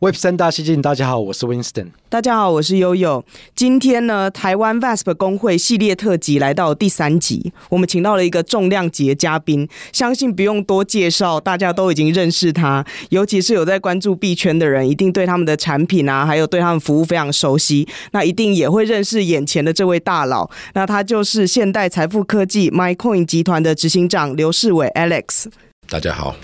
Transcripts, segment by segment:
Web 三大西进，大家好，我是 Winston。大家好，我是悠悠。今天呢，台湾 VASP 工会系列特辑来到第三集，我们请到了一个重量级的嘉宾，相信不用多介绍，大家都已经认识他。尤其是有在关注币圈的人，一定对他们的产品啊，还有对他们服务非常熟悉。那一定也会认识眼前的这位大佬，那他就是现代财富科技 MaiCoin 集团的执行长刘世伟 Alex。大家好。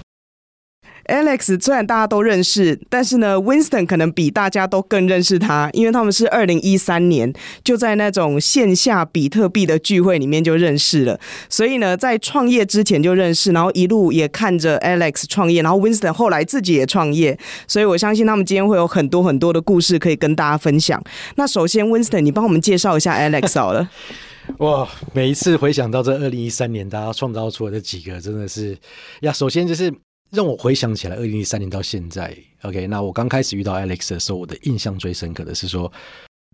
Alex 虽然大家都认识，但是呢，Winston 可能比大家都更认识他，因为他们是二零一三年就在那种线下比特币的聚会里面就认识了，所以呢，在创业之前就认识，然后一路也看着 Alex 创业，然后 Winston 后来自己也创业，所以我相信他们今天会有很多很多的故事可以跟大家分享。那首先，Winston，你帮我们介绍一下 Alex 好了。哇，每一次回想到这二零一三年大家创造出来的几个，真的是呀，首先就是。让我回想起来，二零一三年到现在，OK，那我刚开始遇到 Alex 的时候，我的印象最深刻的是说，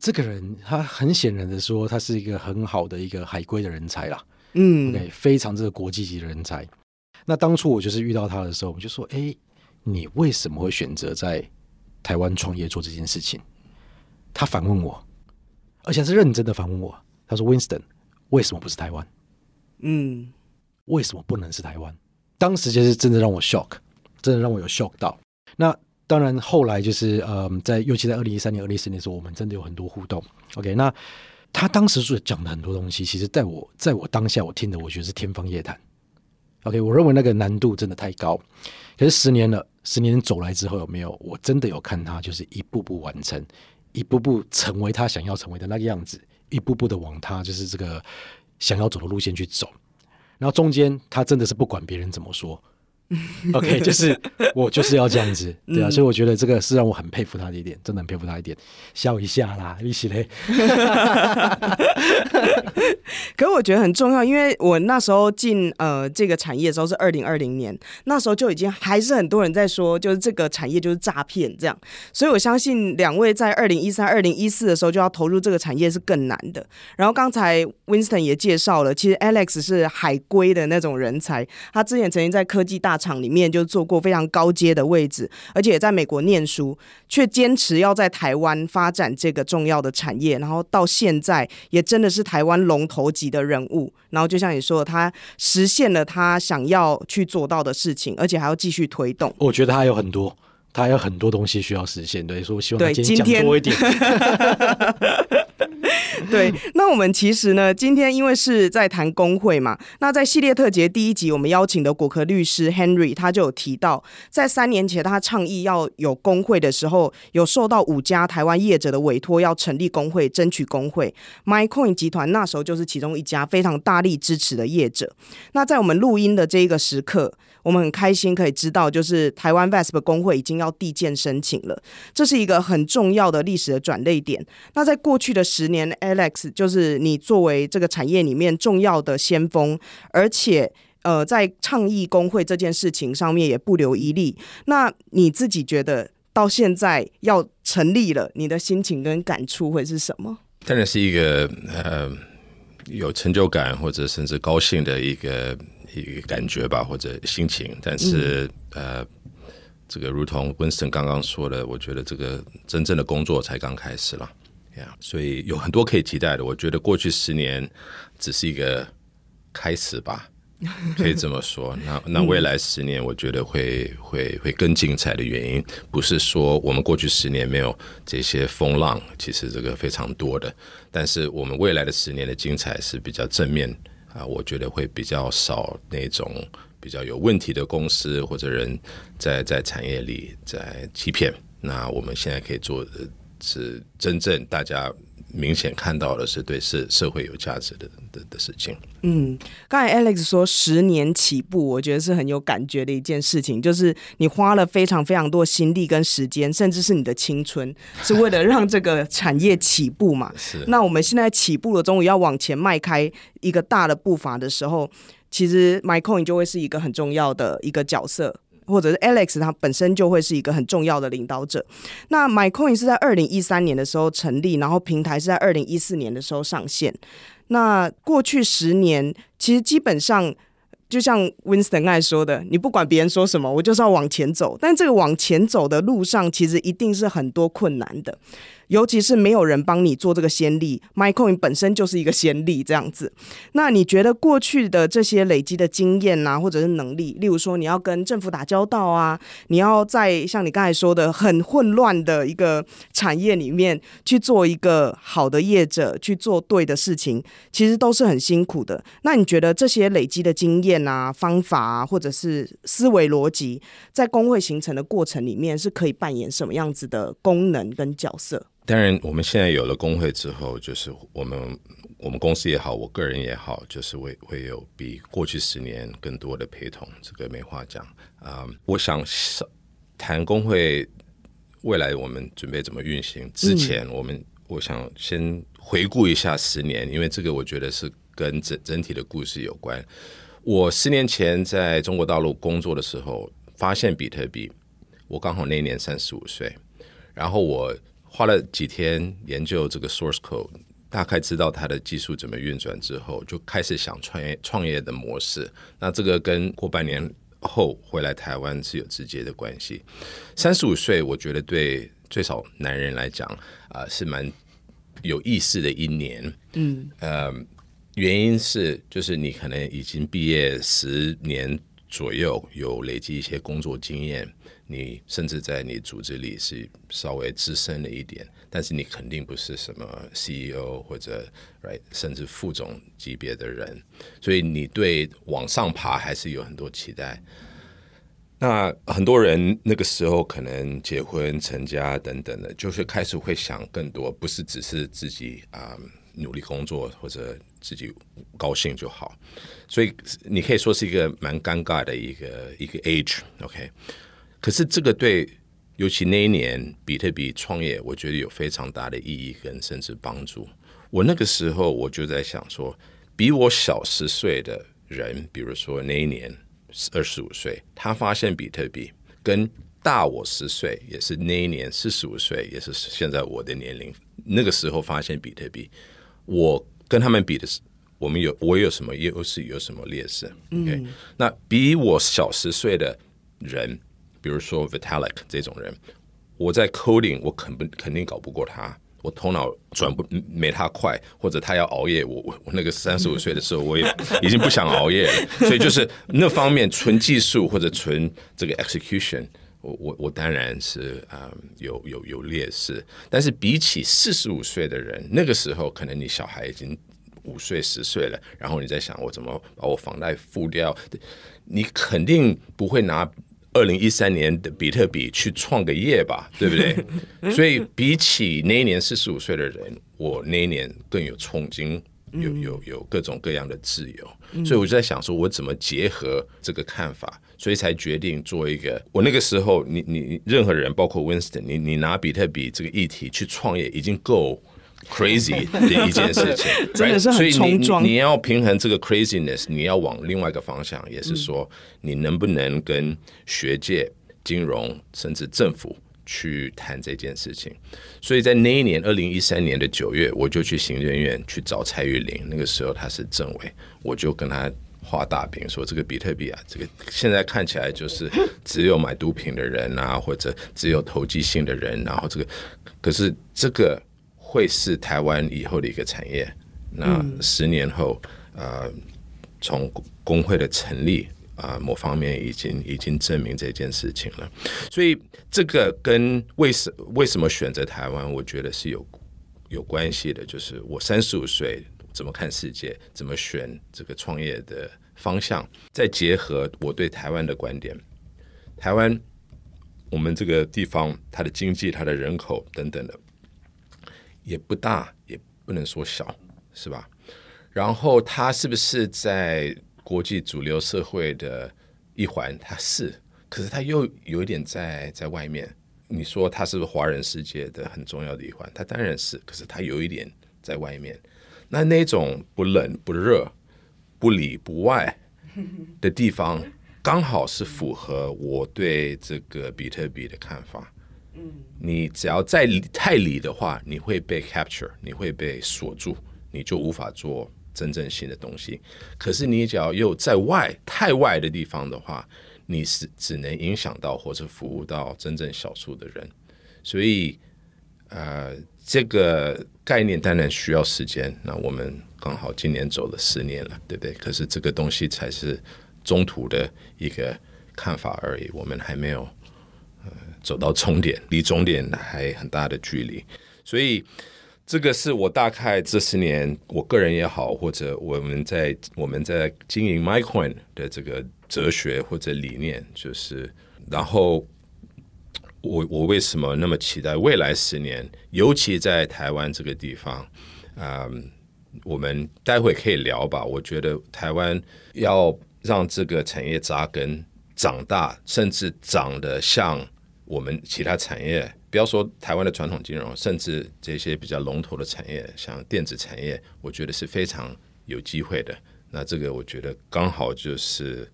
这个人他很显然的说，他是一个很好的一个海归的人才啦，嗯，OK，非常这个国际级的人才。那当初我就是遇到他的时候，我就说，哎，你为什么会选择在台湾创业做这件事情？他反问我，而且是认真的反问我，他说，Winston，为什么不是台湾？嗯，为什么不能是台湾？当时就是真的让我 shock，真的让我有 shock 到。那当然后来就是呃，在尤其在二零一三年、二零一四年的时候，我们真的有很多互动。OK，那他当时是讲的很多东西，其实在我在我当下我听的，我觉得是天方夜谭。OK，我认为那个难度真的太高。可是十年了，十年走来之后，有没有？我真的有看他就是一步步完成，一步步成为他想要成为的那个样子，一步步的往他就是这个想要走的路线去走。然后中间他真的是不管别人怎么说，OK，就是我就是要这样子，对啊，嗯、所以我觉得这个是让我很佩服他的一点，真的很佩服他一点，笑一下啦，一起嘞。可是我觉得很重要，因为我那时候进呃这个产业的时候是二零二零年，那时候就已经还是很多人在说，就是这个产业就是诈骗这样，所以我相信两位在二零一三、二零一四的时候就要投入这个产业是更难的。然后刚才 Winston 也介绍了，其实 Alex 是海归的那种人才，他之前曾经在科技大厂里面就做过非常高阶的位置，而且也在美国念书，却坚持要在台湾发展这个重要的产业，然后到现在也真的是台湾龙头级的人物。然后就像你说的，他实现了他想要去做到的事情，而且还要继续推动。我觉得他还有很多，他还有很多东西需要实现。对，所以我希望他今天讲多一点。对，那我们其实呢，今天因为是在谈工会嘛，那在系列特辑第一集，我们邀请的果壳律师 Henry，他就有提到，在三年前他倡议要有工会的时候，有受到五家台湾业者的委托，要成立工会，争取工会。MyCoin 集团那时候就是其中一家非常大力支持的业者。那在我们录音的这一个时刻，我们很开心可以知道，就是台湾 VASP 工会已经要递件申请了，这是一个很重要的历史的转捩点。那在过去的十年，Alex 就是你作为这个产业里面重要的先锋，而且呃，在倡议工会这件事情上面也不留一例。那你自己觉得到现在要成立了，你的心情跟感触会是什么？当然是一个呃有成就感或者甚至高兴的一个。一个感觉吧，或者心情，但是、嗯、呃，这个如同 Winston 刚刚说的，我觉得这个真正的工作才刚开始了，yeah, 所以有很多可以期待的。我觉得过去十年只是一个开始吧，可以这么说。那那未来十年，我觉得会会会更精彩的原因，不是说我们过去十年没有这些风浪，其实这个非常多的，但是我们未来的十年的精彩是比较正面。啊，我觉得会比较少那种比较有问题的公司或者人在在产业里在欺骗。那我们现在可以做的是真正大家。明显看到的是对社社会有价值的的的事情。嗯，刚才 Alex 说十年起步，我觉得是很有感觉的一件事情，就是你花了非常非常多心力跟时间，甚至是你的青春，是为了让这个产业起步嘛。是。那我们现在起步了，终于要往前迈开一个大的步伐的时候，其实 MaiCoin 就会是一个很重要的一个角色。或者是 Alex，他本身就会是一个很重要的领导者。那 MyCoin 是在二零一三年的时候成立，然后平台是在二零一四年的时候上线。那过去十年，其实基本上就像 Winston 刚才说的，你不管别人说什么，我就是要往前走。但这个往前走的路上，其实一定是很多困难的。尤其是没有人帮你做这个先例，MaiCoin 本身就是一个先例，这样子。那你觉得过去的这些累积的经验啊，或者是能力，例如说你要跟政府打交道啊，你要在像你刚才说的很混乱的一个产业里面去做一个好的业者，去做对的事情，其实都是很辛苦的。那你觉得这些累积的经验啊、方法啊，或者是思维逻辑，在工会形成的过程里面，是可以扮演什么样子的功能跟角色？当然，我们现在有了公会之后，就是我们我们公司也好，我个人也好，就是会会有比过去十年更多的陪同，这个没话讲啊。我想谈公会未来我们准备怎么运行之前，我们我想先回顾一下十年，因为这个我觉得是跟整整体的故事有关。我十年前在中国大陆工作的时候，发现比特币，我刚好那年三十五岁，然后我。花了几天研究这个 source code，大概知道它的技术怎么运转之后，就开始想创业创业的模式。那这个跟过半年后回来台湾是有直接的关系。三十五岁，我觉得对最少男人来讲啊、呃、是蛮有意思的一年。嗯，呃，原因是就是你可能已经毕业十年左右，有累积一些工作经验。你甚至在你组织里是稍微资深了一点，但是你肯定不是什么 CEO 或者 right 甚至副总级别的人，所以你对往上爬还是有很多期待。那很多人那个时候可能结婚成家等等的，就是开始会想更多，不是只是自己啊、努力工作或者自己高兴就好。所以你可以说是一个蛮尴尬的一个一个 age，OK？、可是这个对，尤其那一年比特币创业，我觉得有非常大的意义跟甚至帮助。我那个时候我就在想说，比我小十岁的人，比如说那一年二十五岁，他发现比特币，跟大我十岁，也是那一年四十五岁，也是现在我的年龄，那个时候发现比特币，我跟他们比的是，我们有我有什么优势，有什么劣势？OK，嗯，那比我小十岁的人。比如说 Vitalik 这种人，我在 coding 我肯不肯定搞不过他，我头脑转不没他快，或者他要熬夜，我我我那个三十五 岁的时候，我也已经不想熬夜了。所以就是那方面纯技术或者纯这个 execution，我我我当然是啊、um, 有有有劣势。但是比起四十五岁的人，那个时候可能你小孩已经五岁十岁了，然后你在想我怎么把我房贷付掉，你肯定不会拿。二零一三年的比特币去创个业吧，对不对？所以比起那一年四十五岁的人，我那一年更有冲劲，有有有各种各样的自由。所以我就在想，说我怎么结合这个看法，所以才决定做一个。我那个时候，你你任何人，包括 Winston，你你拿比特币这个议题去创业，已经够。Crazy 的一件事情，真的是很冲撞。所以你你要平衡这个 craziness，你要往另外一个方向，也是说你能不能跟学界、金融甚至政府去谈这件事情。所以在那一年，二零一三年的九月，我就去行政院去找蔡玉玲，那个时候他是政委，我就跟他画大饼，说这个比特币啊，这个现在看起来就是只有买毒品的人啊，或者只有投机性的人，然后这个可是这个。会是台湾以后的一个产业。那十年后，呃，从工会的成立啊、呃，某方面已经已经证明这件事情了。所以这个跟为什为什么选择台湾，我觉得是有有关系的。就是我三十五岁怎么看世界，怎么选这个创业的方向，再结合我对台湾的观点。台湾，我们这个地方，它的经济、它的人口等等的。也不大，也不能说小，是吧？然后它是不是在国际主流社会的一环？它是，可是它又有一点在在外面。你说它是不是华人世界的很重要的一环？它当然是，可是它有一点在外面。那那种不冷不热、不里不外的地方，刚好是符合我对这个比特币的看法。你只要在太里的话，你会被 capture，你会被锁住，你就无法做真正新的东西。可是你只要又在外太外的地方的话，你是只能影响到或者服务到真正少数的人，所以呃，这个概念当然需要时间。那我们刚好今年走了十年了，对不对？可是这个东西才是中途的一个看法而已，我们还没有走到终点，离终点还很大的距离。所以这个是我大概这十年，我个人也好，或者我们在我们在经营 MaiCoin 的这个。哲学或者理念，就是，然后我我为什么那么期待未来十年，尤其在台湾这个地方，嗯，我们待会可以聊吧。我觉得台湾要让这个产业扎根、长大，甚至长得像我们其他产业，不要说台湾的传统金融，甚至这些比较龙头的产业，像电子产业，我觉得是非常有机会的。那这个我觉得刚好就是。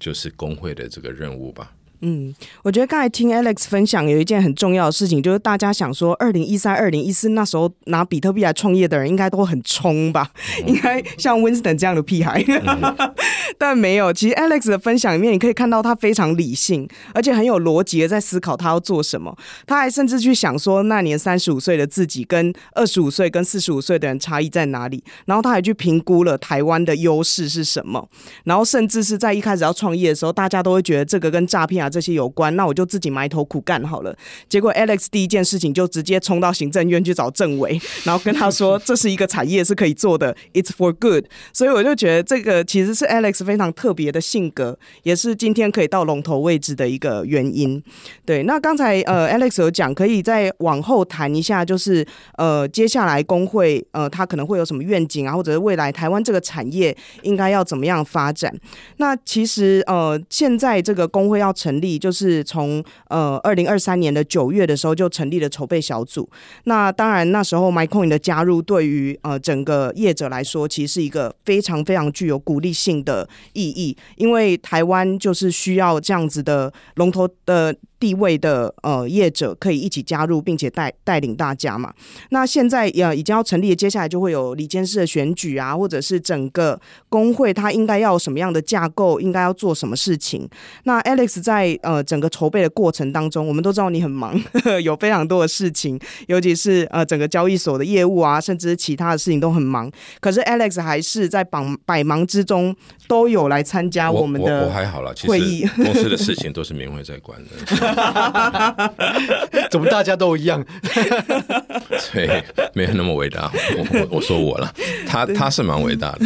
就是工会的这个任务吧。嗯，我觉得刚才听 Alex 分享有一件很重要的事情，就是大家想说，二零一三、二零一四那时候拿比特币来创业的人，应该都很冲吧？嗯、应该像 Winston 这样的屁孩，嗯、但没有。其实 Alex 的分享里面，你可以看到他非常理性，而且很有逻辑的在思考他要做什么。他还甚至去想说，那年三十五岁的自己跟二十五岁、跟四十五岁的人差异在哪里？然后他还去评估了台湾的优势是什么。然后甚至是在一开始要创业的时候，大家都会觉得这个跟诈骗啊。这些有关，那我就自己埋头苦干好了。结果 Alex 第一件事情就直接冲到行政院去找政委，然后跟他说这是一个产业是可以做的，It's for good。所以我就觉得这个其实是 Alex 非常特别的性格，也是今天可以到龙头位置的一个原因。对，那刚才呃 Alex 有讲，可以再往后谈一下，就是呃接下来工会呃他可能会有什么愿景啊，或者是未来台湾这个产业应该要怎么样发展？那其实呃现在这个工会要成。力就是从呃二零二三年的九月的时候就成立了筹备小组。那当然那时候 MaiCoin 的加入对于呃整个业者来说，其实是一个非常非常具有鼓励性的意义，因为台湾就是需要这样子的龙头的。地位的呃业者可以一起加入，并且带带领大家嘛。那现在呃已经要成立，接下来就会有里监事的选举啊，或者是整个工会它应该要什么样的架构，应该要做什么事情。那 Alex 在呃整个筹备的过程当中，我们都知道你很忙，呵 呵有非常多的事情，尤其是呃整个交易所的业务啊，甚至其他的事情都很忙。可是 Alex 还是在百百忙之中都有来参加我们的会议。我，我，我还好了，其实公司的事情都是明慧在管的。怎么大家都一样？对，没有那么伟大。我我我说我了，他他是蛮伟大的。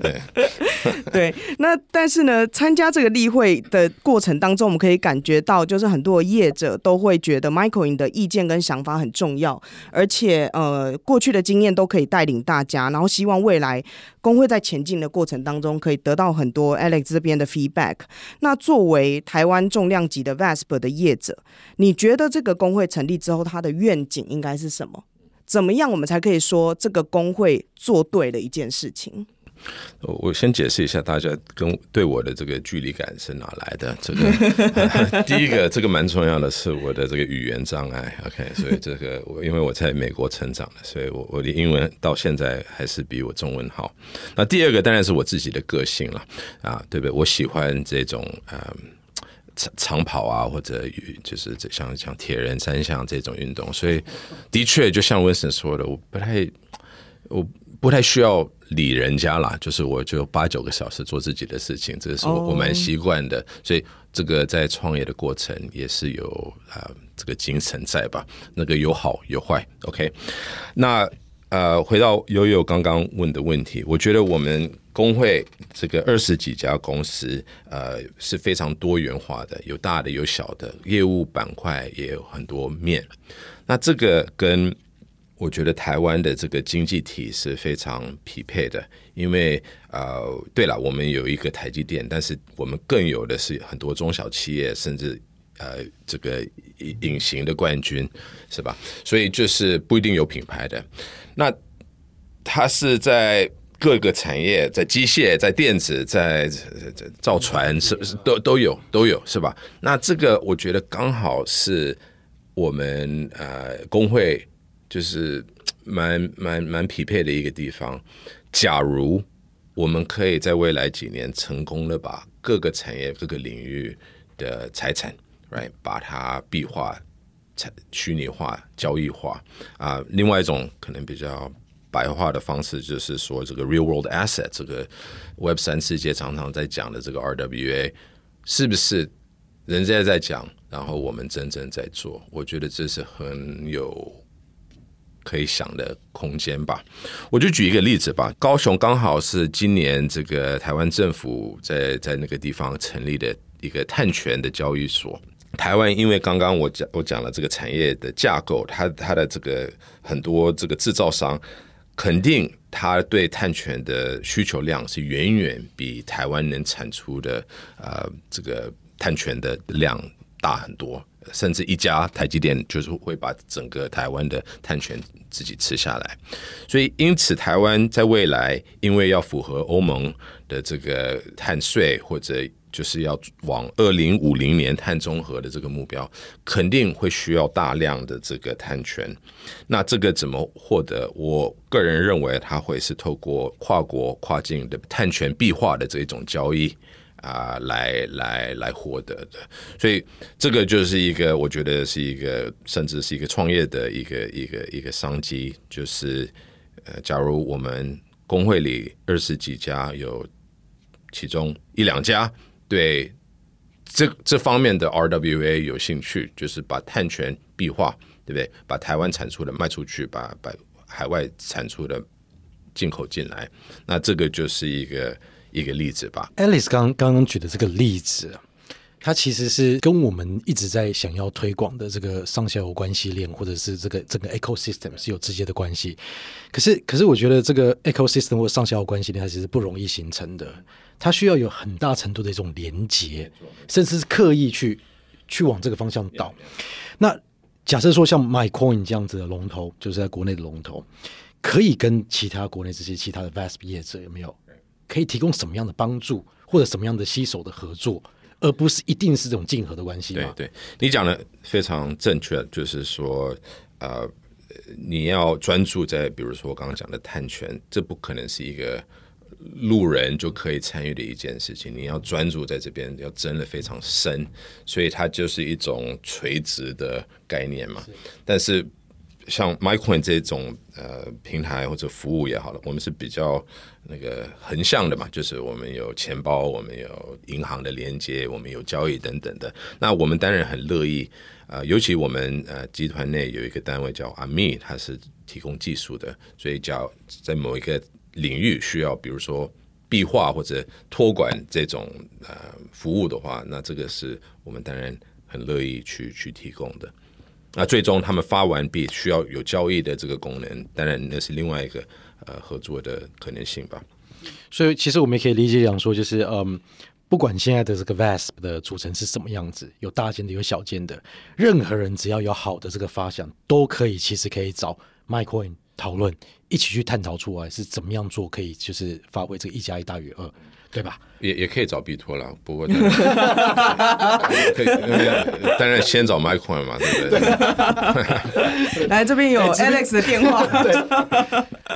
对 对，那但是呢，参加这个例会的过程当中，我们可以感觉到，就是很多业者都会觉得 Michael 你的意见跟想法很重要，而且呃，过去的经验都可以带领大家，然后希望未来工会在前进的过程当中，可以得到很多 Alex 这边的 feedback。那作为台湾重量级的 VASP 的业者，你觉得这个工会成立之后，它的愿景应该是什么？怎么样我们才可以说这个工会做对了一件事情？我先解释一下，大家跟对我的这个距离感是哪来的？这个 第一个，这个蛮重要的是我的这个语言障碍。OK，所以这个我因为我在美国成长的，所以我我的英文到现在还是比我中文好。那第二个当然是我自己的个性了啊，对不对？我喜欢这种嗯。长长跑啊，或者就是像像铁人三项这种运动，所以的确就像温森说的，我不太我不太需要理人家啦，就是我就八九个小时做自己的事情，这个是我我蛮习惯的，所以这个在创业的过程也是有啊、呃、这个精神在吧？那个有好有坏，OK，那。呃，回到悠悠刚刚问的问题，我觉得我们工会这个二十几家公司，呃，是非常多元化的，有大的有小的，业务板块也有很多面。那这个跟我觉得台湾的这个经济体是非常匹配的，因为呃，对了，我们有一个台积电，但是我们更有的是很多中小企业，甚至呃，这个隐形的冠军，是吧？所以就是不一定有品牌的。那它是在各个产业，在机械、在电子、在造船，是不是都都有都有，是吧？那这个我觉得刚好是我们呃工会就是蛮蛮蛮匹配的一个地方。假如我们可以在未来几年成功的把各个产业、各个领域的财产，right，把它币化。虚拟化、交易化啊、另外一种可能比较白话的方式，就是说这个 real world asset，这个 Web 三世界常常在讲的这个 RWA，是不是人家在讲，然后我们真正在做？我觉得这是很有可以想的空间吧。我就举一个例子吧，高雄刚好是今年这个台湾政府在在那个地方成立的一个碳权的交易所。台湾因为刚刚我讲我讲了这个产业的架构，它它的这个很多这个制造商，肯定它对碳权的需求量是远远比台湾能产出的呃这个碳权的量大很多，甚至一家台积电就是会把整个台湾的碳权自己吃下来，所以因此台湾在未来因为要符合欧盟的这个碳税或者。就是要往二零五零年碳中和的这个目标，肯定会需要大量的这个碳权。那这个怎么获得？我个人认为，它会是透过跨国跨境的碳权币化的这一种交易啊，来来来获得的。所以这个就是一个，我觉得是一个，甚至是一个创业的一个一个一个商机。就是呃，假如我们工会里二十几家，有其中一两家。对这这方面的 RWA 有兴趣，就是把碳权壁化，对不对？把台湾产出的卖出去，把把海外产出的进口进来，那这个就是一个一个例子吧。Alice 刚刚刚举的这个例子，它其实是跟我们一直在想要推广的这个上下游关系链，或者是这个整个 ecosystem 是有直接的关系。可是，可是我觉得这个 ecosystem 或上下游关系链，它其实不容易形成的。它需要有很大程度的一种连接，甚至是刻意去去往这个方向导。那假设说像 MaiCoin 这样子的龙头，就是在国内的龙头，可以跟其他国内这些其他的 VASP 业者有没有可以提供什么样的帮助，或者什么样的携手的合作，而不是一定是这种竞合的关系？对对，你讲的非常正确，就是说，呃，你要专注在比如说我刚刚讲的碳权，这不可能是一个。路人就可以参与的一件事情，你要专注在这边，要争的非常深，所以它就是一种垂直的概念嘛。但是像 MaiCoin 这种呃平台或者服务也好了，我们是比较那个横向的嘛，就是我们有钱包，我们有银行的连接，我们有交易等等的。那我们当然很乐意、呃，尤其我们呃集团内有一个单位叫 Ami，它是提供技术的，所以叫在某一个。领域需要，比如说币化或者托管这种呃服务的话，那这个是我们当然很乐意去去提供的。那最终他们发完币需要有交易的这个功能，当然那是另外一个呃合作的可能性吧。所以其实我们也可以理解讲说，就是嗯，不管现在的这个 VASP 的组成是什么样子，有大间的有小间的，任何人只要有好的这个发想，都可以其实可以找 MyCoin 讨论。一起去探讨出来是怎么样做，可以就是发挥这个一加一大于二，对吧？也也可以找币托了，不过 当然，可以当然先找 MaiCoin 嘛，对不对？来这边有 Alex 的电话，对，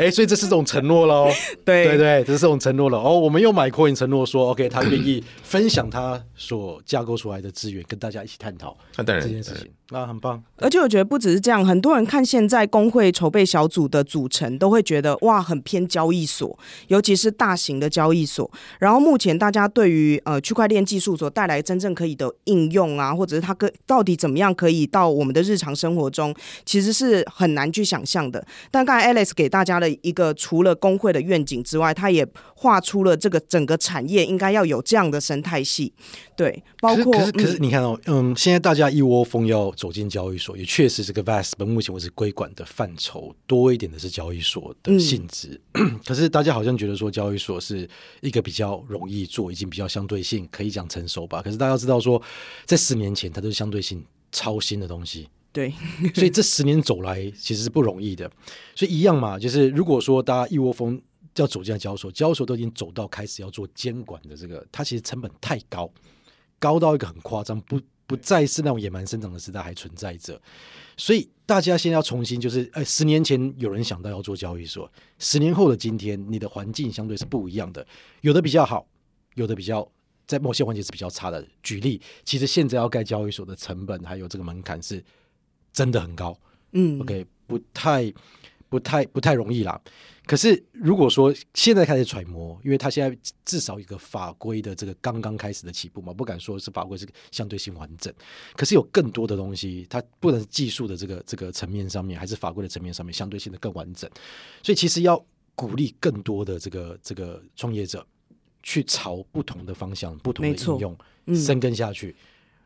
哎，所以这是种承诺喽，对对对，这是种承诺了。哦，我们用 MaiCoin 承诺说，OK，他愿意 分享他所架构出来的资源，跟大家一起探讨那当然这件事情，那很棒。而且我觉得不只是这样，很多人看现在工会筹备小组的组成都。会觉得哇，很偏交易所，尤其是大型的交易所。然后目前大家对于呃区块链技术所带来真正可以的应用啊，或者是它个到底怎么样可以到我们的日常生活中，其实是很难去想象的。但刚才 Alex 给大家的一个除了工会的愿景之外，他也画出了这个整个产业应该要有这样的生态系。对，包括可是可是你看哦，嗯，现在大家一窝蜂要走进交易所，也确实这个 VASP 本目前为止归管的范畴多一点的是交易所的性质。嗯、可是大家好像觉得说交易所是一个比较容易做，已经比较相对性可以讲成熟吧。可是大家知道说，在十年前它都是相对性超新的东西。对，所以这十年走来其实是不容易的。所以一样嘛，就是如果说大家一窝蜂要走进交易所，交易所都已经走到开始要做监管的这个，它其实成本太高。高到一个很夸张，不不再是那种野蛮生长的时代还存在着，所以大家现在要重新就是，哎，十年前有人想到要做交易所，十年后的今天，你的环境相对是不一样的，有的比较好，有的比较在某些环节是比较差的。举例，其实现在要盖交易所的成本还有这个门槛是真的很高，嗯，OK，不太不太不太容易啦。可是，如果说现在开始揣摩，因为他现在至少一个法规的这个刚刚开始的起步嘛，不敢说是法规是相对性完整。可是有更多的东西，它不能是技术的这个这个层面上面，还是法规的层面上面，相对性的更完整。所以，其实要鼓励更多的这个这个创业者去朝不同的方向、不同的应用深耕下去。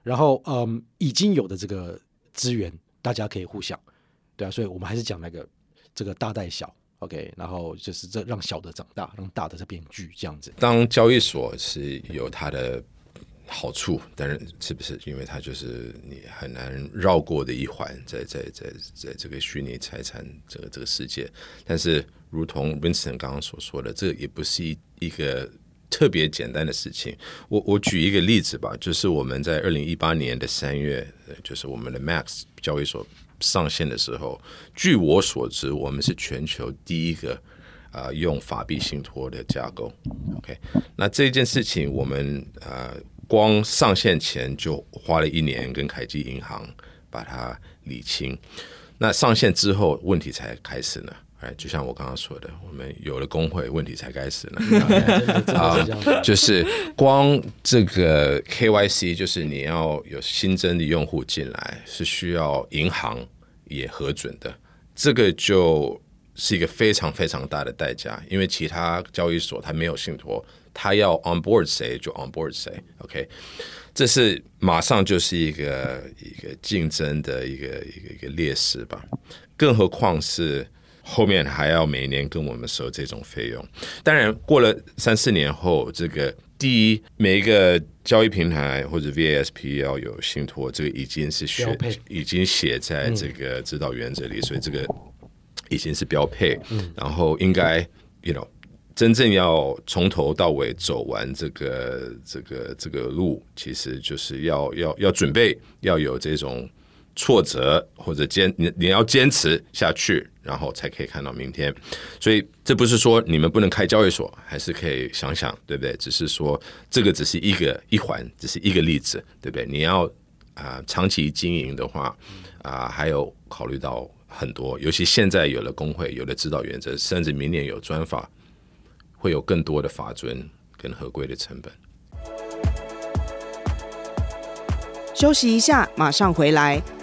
然后，嗯，已经有的这个资源，大家可以互相对啊。所以我们还是讲那个这个大带小。OK，然后就是这让小的长大，让大的在变巨这样子。当交易所是有它的好处，但是是不是因为它就是你很难绕过的一环，在在在在，这个虚拟财产这个这个世界？但是，如同 Winston 刚刚所说的，这也不是一一个特别简单的事情。我我举一个例子吧，就是我们在二零一八年的三月，就是我们的 Max 交易所。上线的时候，据我所知，我们是全球第一个啊、呃、用法币信托的架构。OK，那这件事情我们呃光上线前就花了一年跟凯基银行把它理清，那上线之后问题才开始呢。哎，就像我刚刚说的，我们有了工会，问题才开始呢。啊，就是光这个 KYC，就是你要有新增的用户进来，是需要银行也核准的。这个就是一个非常非常大的代价，因为其他交易所它没有信托，它要 on board 谁就 on board 谁。OK，这是马上就是一个一个竞争的一个一个一个劣势吧。更何况是。后面还要每年跟我们收这种费用，当然过了三四年后，这个第一每一个交易平台或者 VASP 要有信托，这个已经是写已经写在这个指导原则里，所以这个已经是标配。然后应该，you know，真正要从头到尾走完这个这个这个路，其实就是要要要准备要有这种。挫折或者坚你你要坚持下去，然后才可以看到明天。所以这不是说你们不能开交易所，还是可以想想，对不对？只是说这个只是一个一环，只是一个例子，对不对？你要啊、长期经营的话啊、还有考虑到很多，尤其现在有了工会，有了指导原则，甚至明年有专法，会有更多的法遵跟合规的成本。休息一下，马上回来。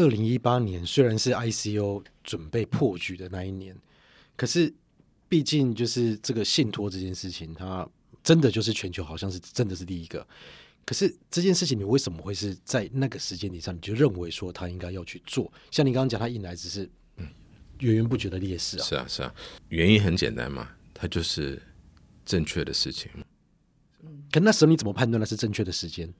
二零一八年虽然是 ICO 准备破局的那一年，可是毕竟就是这个信托这件事情，它真的就是全球好像是真的是第一个。可是这件事情，你为什么会是在那个时间点上，你就认为说他应该要去做？像你刚刚讲，他引来只是源源不绝的劣势啊。是啊，是啊，原因很简单嘛，它就是正确的事情。可那时候你怎么判断那是正确的时间？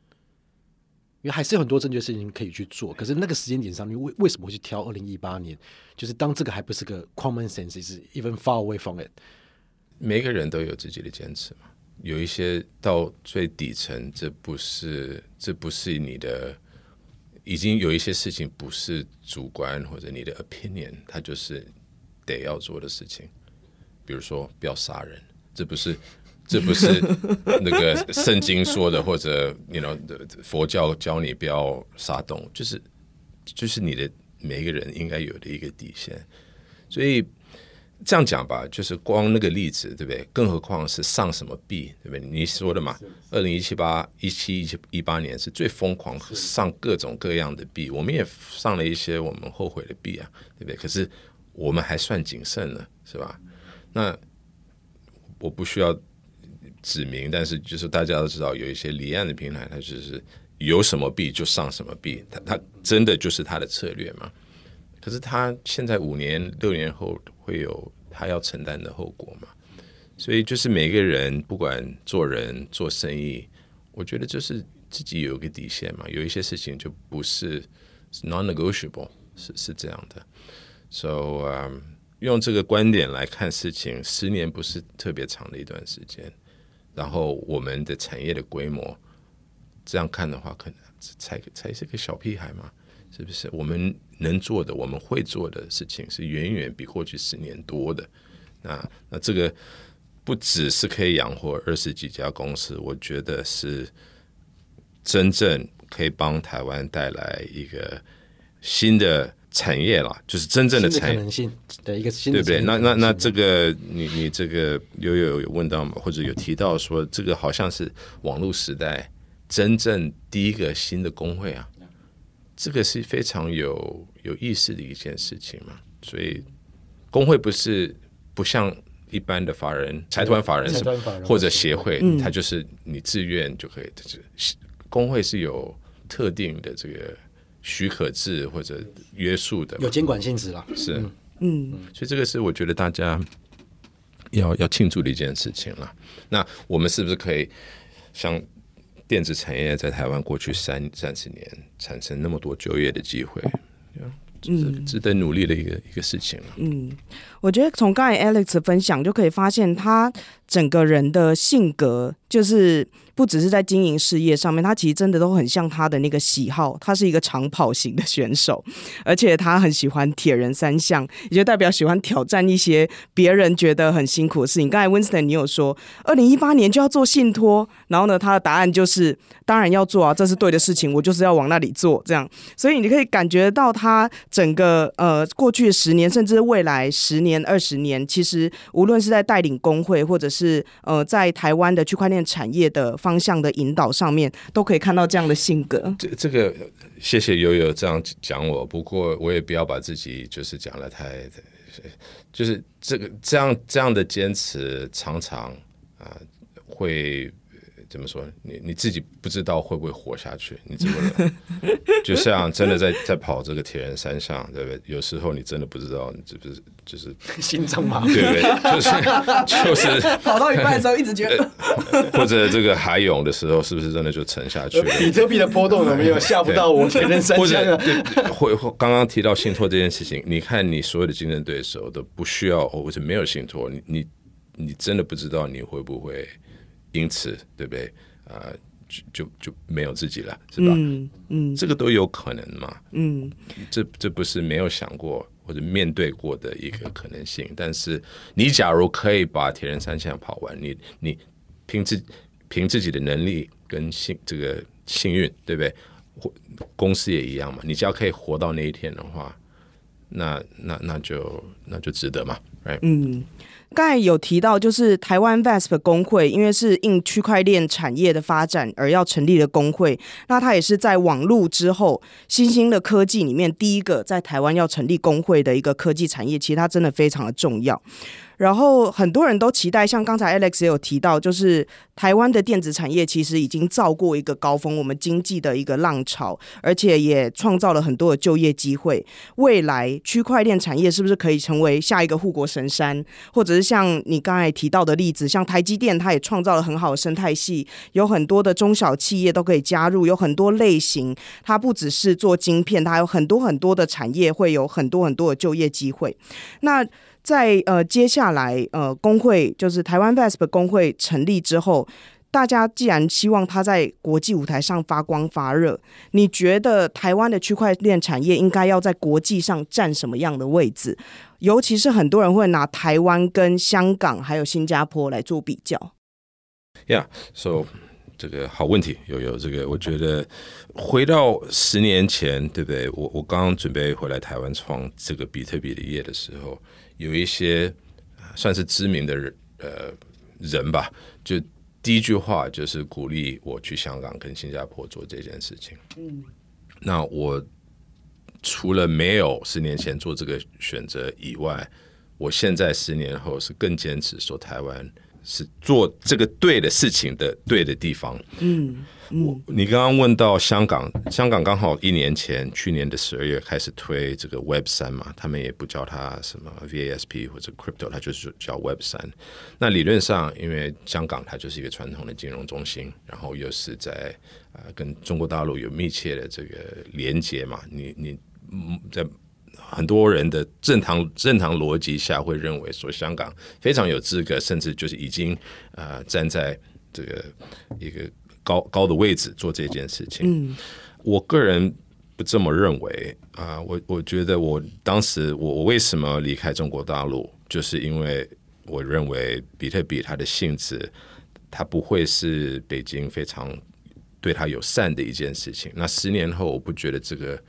因为还是有很多正确事情可以去做，可是那个时间点上，你为为什么会去挑二零一八年？就是当这个还不是个 common sense，是 even far away from it。每个人都有自己的坚持嘛，有一些到最底层，这不是这不是你的，已经有一些事情不是主观或者你的 opinion，它就是得要做的事情。比如说不要杀人，这不是这不是那个圣经说的，或者你 you know 佛教教你不要杀动物，就是就是你的每一个人应该有的一个底线，所以。这样讲吧，就是光那个例子，对不对？更何况是上什么币，对不对？你说的嘛，二零一七八一七一七一八年是最疯狂上各种各样的币，我们也上了一些我们后悔的币啊，对不对？可是我们还算谨慎呢，是吧？那我不需要指明，但是就是大家都知道，有一些离岸的平台，它就是有什么币就上什么币，它它真的就是它的策略嘛？可是他现在五年六年后会有他要承担的后果嘛？所以就是每个人不管做人做生意，我觉得就是自己有一个底线嘛。有一些事情就不是 non-negotiable，是是这样的。So，um，用这个观点来看事情，十年不是特别长的一段时间。然后我们的产业的规模，这样看的话，可能才才是个小屁孩嘛。是不是我们能做的、我们会做的事情是远远比过去十年多的？那那这个不只是可以养活二十几家公司，我觉得是真正可以帮台湾带来一个新的产业了，就是真正的产业。的可能性的一个新的，对不对？那那那这个你你这个有有有问到吗？或者有提到说这个好像是网络时代真正第一个新的工会啊？这个是非常有？有意思的一件事情嘛，所以工会不是不像一般的法人财团法人是或者协会，它就是你自愿就可以。就是工会是有特定的这个许可制或者约束的，有监管性质了。是，嗯，所以这个是我觉得大家要要庆祝的一件事情了。那我们是不是可以像？电子产业在台湾过去三三十年产生那么多就业的机会，嗯，值得努力的一个一个事情。嗯，我觉得从刚才 Alex 分享就可以发现，他整个人的性格就是。不只是在经营事业上面，他其实真的都很像他的那个喜好。他是一个长跑型的选手，而且他很喜欢铁人三项，也就代表喜欢挑战一些别人觉得很辛苦的事情。刚才 Winston 你有说，二零一八年就要做信托，然后呢，他的答案就是当然要做啊，这是对的事情，我就是要往那里做。这样，所以你可以感觉到他整个呃过去十年，甚至未来十年、二十年，其实无论是在带领工会，或者是是呃在台湾的区块链产业的方。向的引导上面都可以看到这样的性格。这这个谢谢悠悠这样讲我，不过我也不要把自己就是讲得太，就是这个这样这样的坚持常常啊会。怎么说？你你自己不知道会不会活下去？你怎么了？就像真的在在跑这个铁人三项，对不对？有时候你真的不知道，你是不是就是心脏麻 对不对？就是就是 跑到一半的时候一直觉得，或者这个海泳的时候，是不是真的就沉下去了？比特币的波动有没有吓不到我铁人三项啊？或或刚刚提到信托这件事情，你看你所有的竞争对手都不需要，或者没有信托，你你你真的不知道你会不会。因此，对不对？啊、呃，就就就没有自己了，是吧？嗯，嗯，这个都有可能嘛。嗯，这这不是没有想过或者面对过的一个可能性。但是，你假如可以把铁人三项跑完，你你凭自凭自己的能力跟幸这个幸运，对不对？公司也一样嘛。你只要可以活到那一天的话，那那那就那就值得嘛，right？嗯。刚才有提到，就是台湾 VASP 工会，因为是应区块链产业的发展而要成立的工会。那它也是在网络之后新兴的科技里面第一个在台湾要成立工会的一个科技产业。其实它真的非常的重要。然后很多人都期待，像刚才 Alex 也有提到，就是台湾的电子产业其实已经造过一个高峰，我们经济的一个浪潮，而且也创造了很多的就业机会。未来区块链产业是不是可以成为下一个护国神山？或者是像你刚才提到的例子，像台积电，它也创造了很好的生态系，有很多的中小企业都可以加入，有很多类型，它不只是做晶片，它有很多很多的产业，会有很多很多的就业机会。那在呃接下来呃工会就是台湾 VASP 工会成立之后。大家既然希望它在国际舞台上发光发热，你觉得台湾的区块链产业应该要在国际上占什么样的位置？尤其是很多人会拿台湾跟香港还有新加坡来做比较。Yeah，so 这个好问题，有有这个，我觉得回到十年前，对不对？我我刚刚准备回来台湾创这个比特币的业的时候，有一些算是知名的人呃人吧，就。第一句话就是鼓励我去香港跟新加坡做这件事情。嗯，那我除了没有十年前做这个选择以外，我现在十年后是更坚持说台湾是做这个对的事情的对的地方。嗯。我你刚刚问到香港，香港刚好一年前，去年的十二月开始推这个 Web 三嘛，他们也不叫它什么 VASP 或者 Crypto，它就是叫 Web 三。那理论上，因为香港它就是一个传统的金融中心，然后又是在呃跟中国大陆有密切的这个连接嘛，你你在很多人的正常正常逻辑下会认为说香港非常有资格，甚至就是已经呃站在这个一个。高高的位置做这件事情，嗯，我个人不这么认为啊。我我觉得我当时我我为什么离开中国大陆，就是因为我认为比特币它的性质，它不会是北京非常对它友善的一件事情。那十年后，我不觉得这个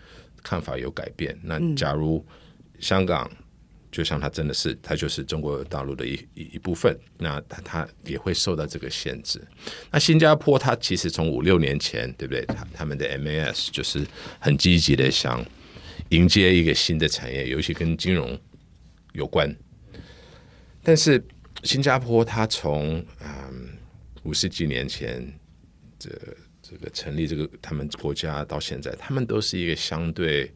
看法有改变。那假如香港。就像它真的是，它就是中国大陆的一一一部分，那它它也会受到这个限制。那新加坡它其实从五六年前，对不对？它他们的 MAS 就是很积极的想迎接一个新的产业，尤其跟金融有关。但是新加坡它从嗯五十几年前这这个成立这个他们国家到现在，他们都是一个相对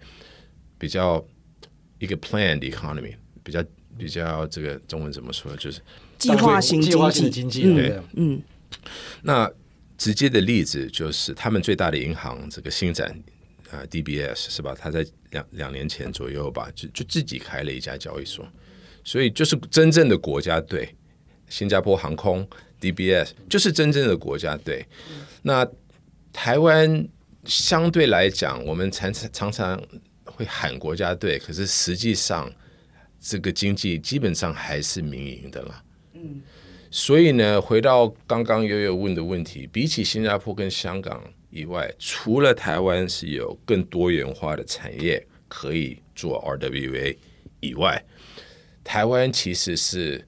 比较一个 planned economy。比较比较，这个中文怎么说？就是计划型经济，经济对，嗯。那直接的例子就是，他们最大的银行这个星展啊、呃、，DBS 是吧？他在两两年前左右吧，就就自己开了一家交易所，所以就是真正的国家队。新加坡航空 DBS 就是真正的国家队。那台湾相对来讲，我们常常常会喊国家队，可是实际上。这个经济基本上还是民营的啦，嗯，所以呢，回到刚刚悠悠问的问题，比起新加坡跟香港以外，除了台湾是有更多元化的产业可以做 RWA 以外，台湾其实是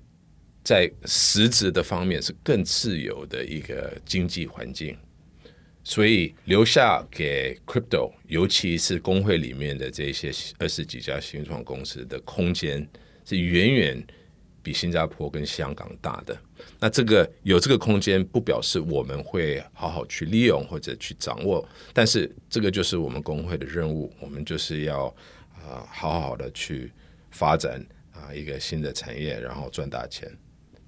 在实质的方面是更自由的一个经济环境。所以留下给 crypto，尤其是工会里面的这些二十几家新创公司的空间，是远远比新加坡跟香港大的。那这个有这个空间，不表示我们会好好去利用或者去掌握，但是这个就是我们工会的任务，我们就是要啊好好的去发展啊一个新的产业，然后赚大钱。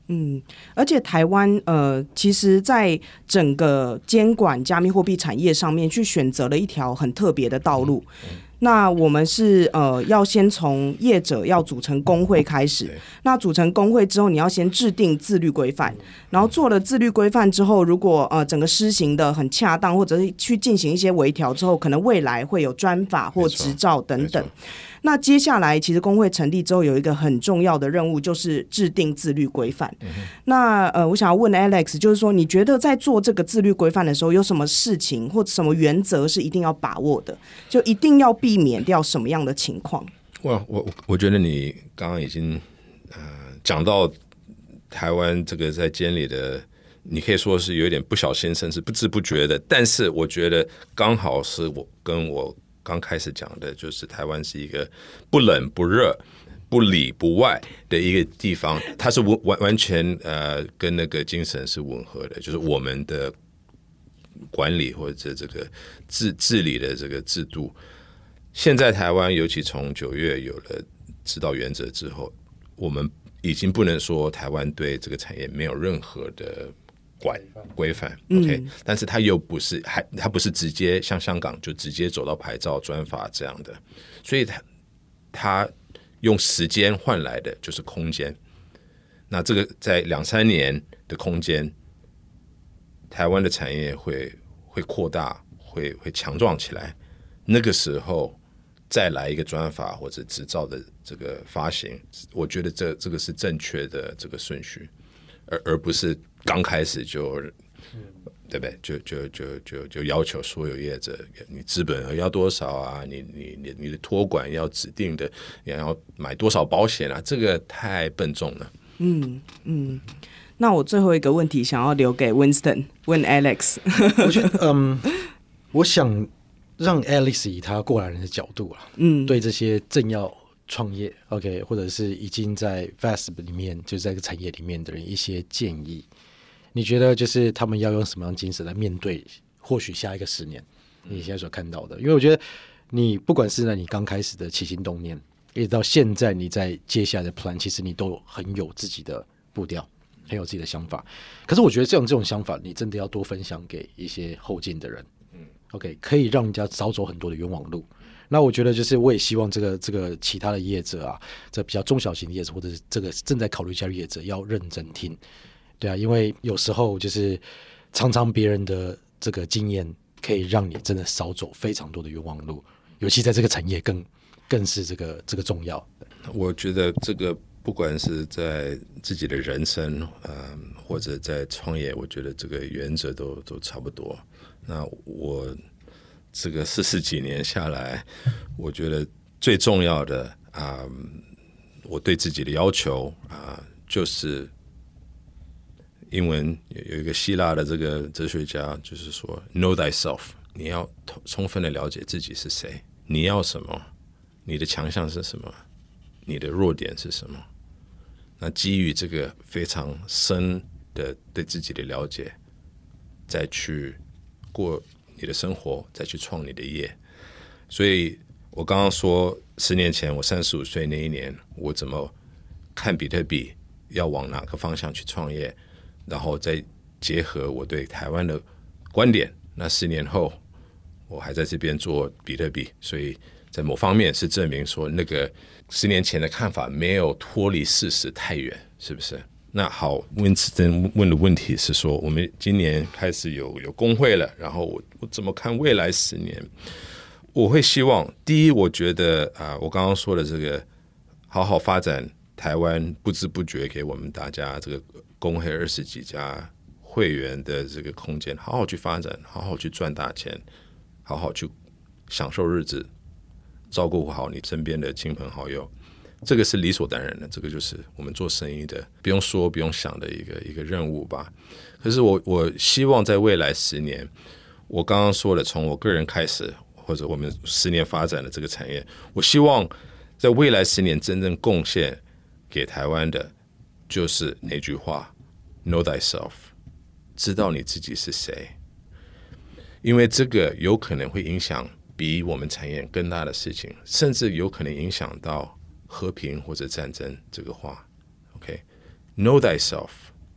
嗯，而且台湾呃，其实在整个监管加密货币产业上面，去选择了一条很特别的道路。嗯嗯那我们是呃，要先从业者要组成工会开始。那组成工会之后，你要先制定自律规范，然后做了自律规范之后，如果呃整个施行的很恰当，或者是去进行一些微调之后，可能未来会有专法或执照等等。那接下来，其实工会成立之后，有一个很重要的任务，就是制定自律规范。嗯、那呃，我想要问 Alex，就是说，你觉得在做这个自律规范的时候，有什么事情或者什么原则是一定要把握的？就一定要避免掉什么样的情况？哇，我我觉得你刚刚已经呃讲到台湾这个在监理的，你可以说是有点不小心，甚至不知不觉的。但是我觉得刚好是我跟我。刚开始讲的就是台湾是一个不冷不热、不里不外的一个地方，它是完完完全呃跟那个精神是吻合的，就是我们的管理或者这个治治理的这个制度，现在台湾，尤其从九月有了指导原则之后，我们已经不能说台湾对这个产业没有任何的管规范。OK，嗯，但是它又不是还它不是直接像香港就直接走到牌照专法这样的，所以它它用时间换来的就是空间。那这个在两三年的空间，台湾的产业会会扩大，会会强壮起来。那个时候再来一个专法或者执照的这个发行，我觉得这这个是正确的这个顺序，而而不是刚开始就，对不对？就就就就就要求所有业者，你资本额要多少啊？你你你你的托管要指定的，你要买多少保险啊？这个太笨重了。嗯嗯，那我最后一个问题想要留给 Winston 问 Alex。我觉得，嗯，我想让 Alex 以他过来人的角度啊，嗯，对这些正要创业，OK，或者是已经在 VASP 里面，就是在这个产业里面的人一些建议。你觉得就是他们要用什么样精神来面对？或许下一个十年，你现在所看到的，因为我觉得你不管是在你刚开始的起心动念。一直到现在，你在接下来的 plan，其实你都很有自己的步调，很有自己的想法。可是我觉得这种这种想法，你真的要多分享给一些后进的人。嗯，OK，可以让人家少走很多的冤枉路。那我觉得就是，我也希望这个这个其他的业者啊，这比较中小型的业者，或者是这个正在考虑加入业者，要认真听。对啊，因为有时候就是常常别人的这个经验，可以让你真的少走非常多的冤枉路，尤其在这个产业更。更是这个这个重要。我觉得这个不管是在自己的人生，嗯，或者在创业，我觉得这个原则都都差不多。那我这个四十几年下来，我觉得最重要的啊，我对自己的要求啊，就是英文有有一个希腊的这个哲学家，就是说 “Know thyself”，你要充分的了解自己是谁，你要什么。你的强项是什么？你的弱点是什么？那基于这个非常深的对自己的了解，再去过你的生活，再去创你的业。所以我刚刚说，十年前我三十五岁那一年，我怎么看比特币要往哪个方向去创业，然后再结合我对台湾的观点。那十年后，我还在这边做比特币，所以。在某方面是证明说，那个十年前的看法没有脱离事实太远，是不是？那好，温斯顿问的问题是说，我们今年开始有有工会了，然后我我怎么看未来十年？我会希望，第一，我觉得啊，我刚刚说的这个好好发展台湾，不知不觉给我们大家这个工会二十几家会员的这个空间，好好去发展，好好去赚大钱，好好去享受日子。照顾好你身边的亲朋好友，这个是理所当然的，这个就是我们做生意的不用说不用想的一个一个任务吧。可是我我希望在未来十年，我刚刚说了，从我个人开始，或者我们十年发展的这个产业，我希望在未来十年真正贡献给台湾的，就是那句话：Know thyself，知道你自己是谁，因为这个有可能会影响。比我们产业更大的事情，甚至有可能影响到和平或者战争。这个话，OK，Know thyself。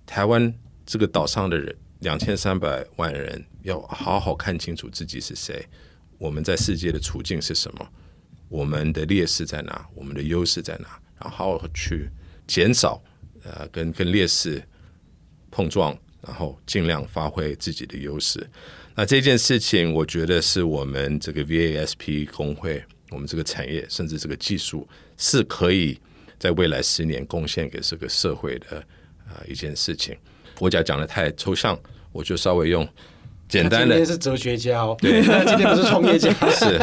台湾这个岛上的人，两千三百万人，要好好看清楚自己是谁，我们在世界的处境是什么，我们的劣势在哪，我们的优势在哪，然后好好去减少呃跟跟劣势碰撞，然后尽量发挥自己的优势。那这件事情，我觉得是我们这个 VASP 工会，我们这个产业，甚至这个技术，是可以在未来十年贡献给这个社会的啊、呃、一件事情。我讲讲的太抽象，我就稍微用简单的。今天是哲学家哦，对，今天不是创业家。是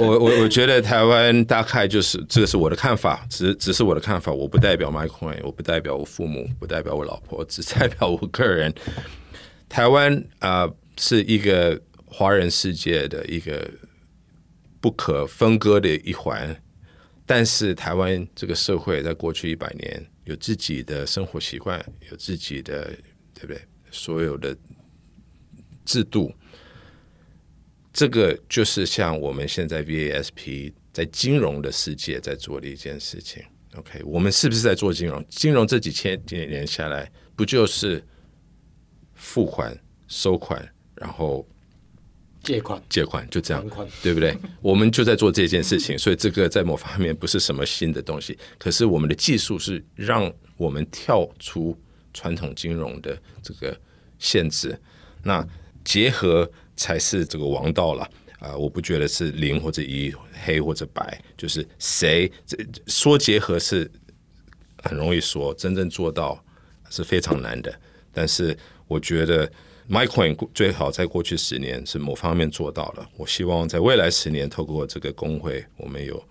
我我我觉得台湾大概就是这个是我的看法，只只是我的看法，我不代表 Microin，我不代表我父母，不代表我老婆，只代表我个人。台湾啊。呃是一个华人世界的一个不可分割的一环，但是台湾这个社会在过去一百年有自己的生活习惯，有自己的对不对？所有的制度，这个就是像我们现在 VASP 在金融的世界在做的一件事情。OK，我们是不是在做金融？金融这几千几年下来，不就是付款、收款，然后借款、借款，就这样，对不对？我们就在做这件事情，所以这个在某方面不是什么新的东西。可是我们的技术是让我们跳出传统金融的这个限制，那结合。才是这个王道了啊、我不觉得是零或者一，黑或者白，就是谁这说结合是很容易说，真正做到是非常难的。但是我觉得 MaiCoin 最好在过去十年是某方面做到了。我希望在未来十年，透过这个工会，我们有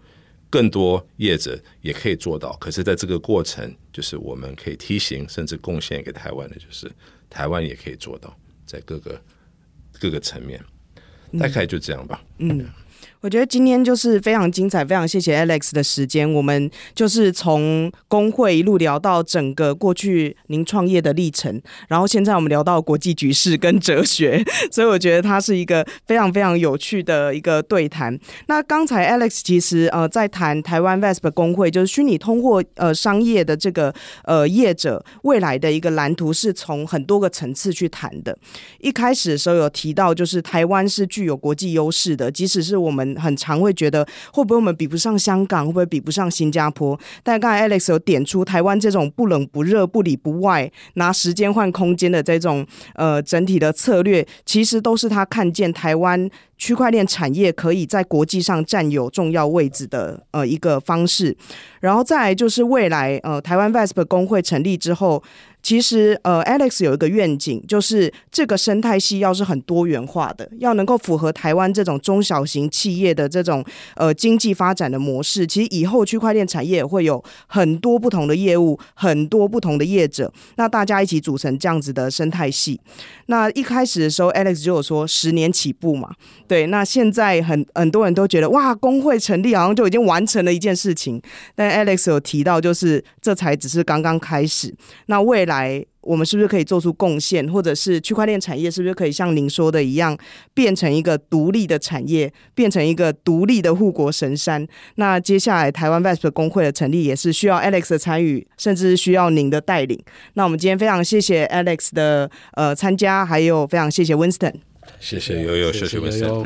更多业者也可以做到。可是，在这个过程，就是我们可以梯形，甚至贡献给台湾的，就是台湾也可以做到，在各个。各个层面，大概就这样吧。嗯。我觉得今天就是非常精彩，非常谢谢 Alex 的时间。我们就是从工会一路聊到整个过去您创业的历程，然后现在我们聊到国际局势跟哲学，所以我觉得它是一个非常非常有趣的一个对谈。那刚才 Alex 其实呃在谈台湾 VASP 公会，就是虚拟通货呃商业的这个呃业者未来的一个蓝图，是从很多个层次去谈的。一开始的时候有提到，就是台湾是具有国际优势的，即使是我们。很常会觉得会不会我们比不上香港，会不会比不上新加坡？但刚才 Alex 有点出台湾这种不冷不热、不里不外、拿时间换空间的这种呃整体的策略，其实都是他看见台湾区块链产业可以在国际上占有重要位置的呃一个方式。然后再来就是未来呃台湾 VASP 公会成立之后。其实，呃，Alex 有一个愿景，就是这个生态系要是很多元化的，要能够符合台湾这种中小型企业的这种呃经济发展的模式。其实以后区块链产业也会有很多不同的业务，很多不同的业者，那大家一起组成这样子的生态系。那一开始的时候，Alex 就有说十年起步嘛，对。那现在很很多人都觉得哇，工会成立好像就已经完成了一件事情，但 Alex 有提到，就是这才只是刚刚开始。那未来。来，我们是不是可以做出贡献，或者是区块链产业是不是可以像您说的一样，变成一个独立的产业，变成一个独立的护国神山？那接下来台湾 VASP 工会的成立也是需要 Alex 的参与，甚至需要您的带领。那我们今天非常谢谢 Alex 的呃参加，还有非常谢谢 Winston，谢谢悠悠，谢谢 Winston。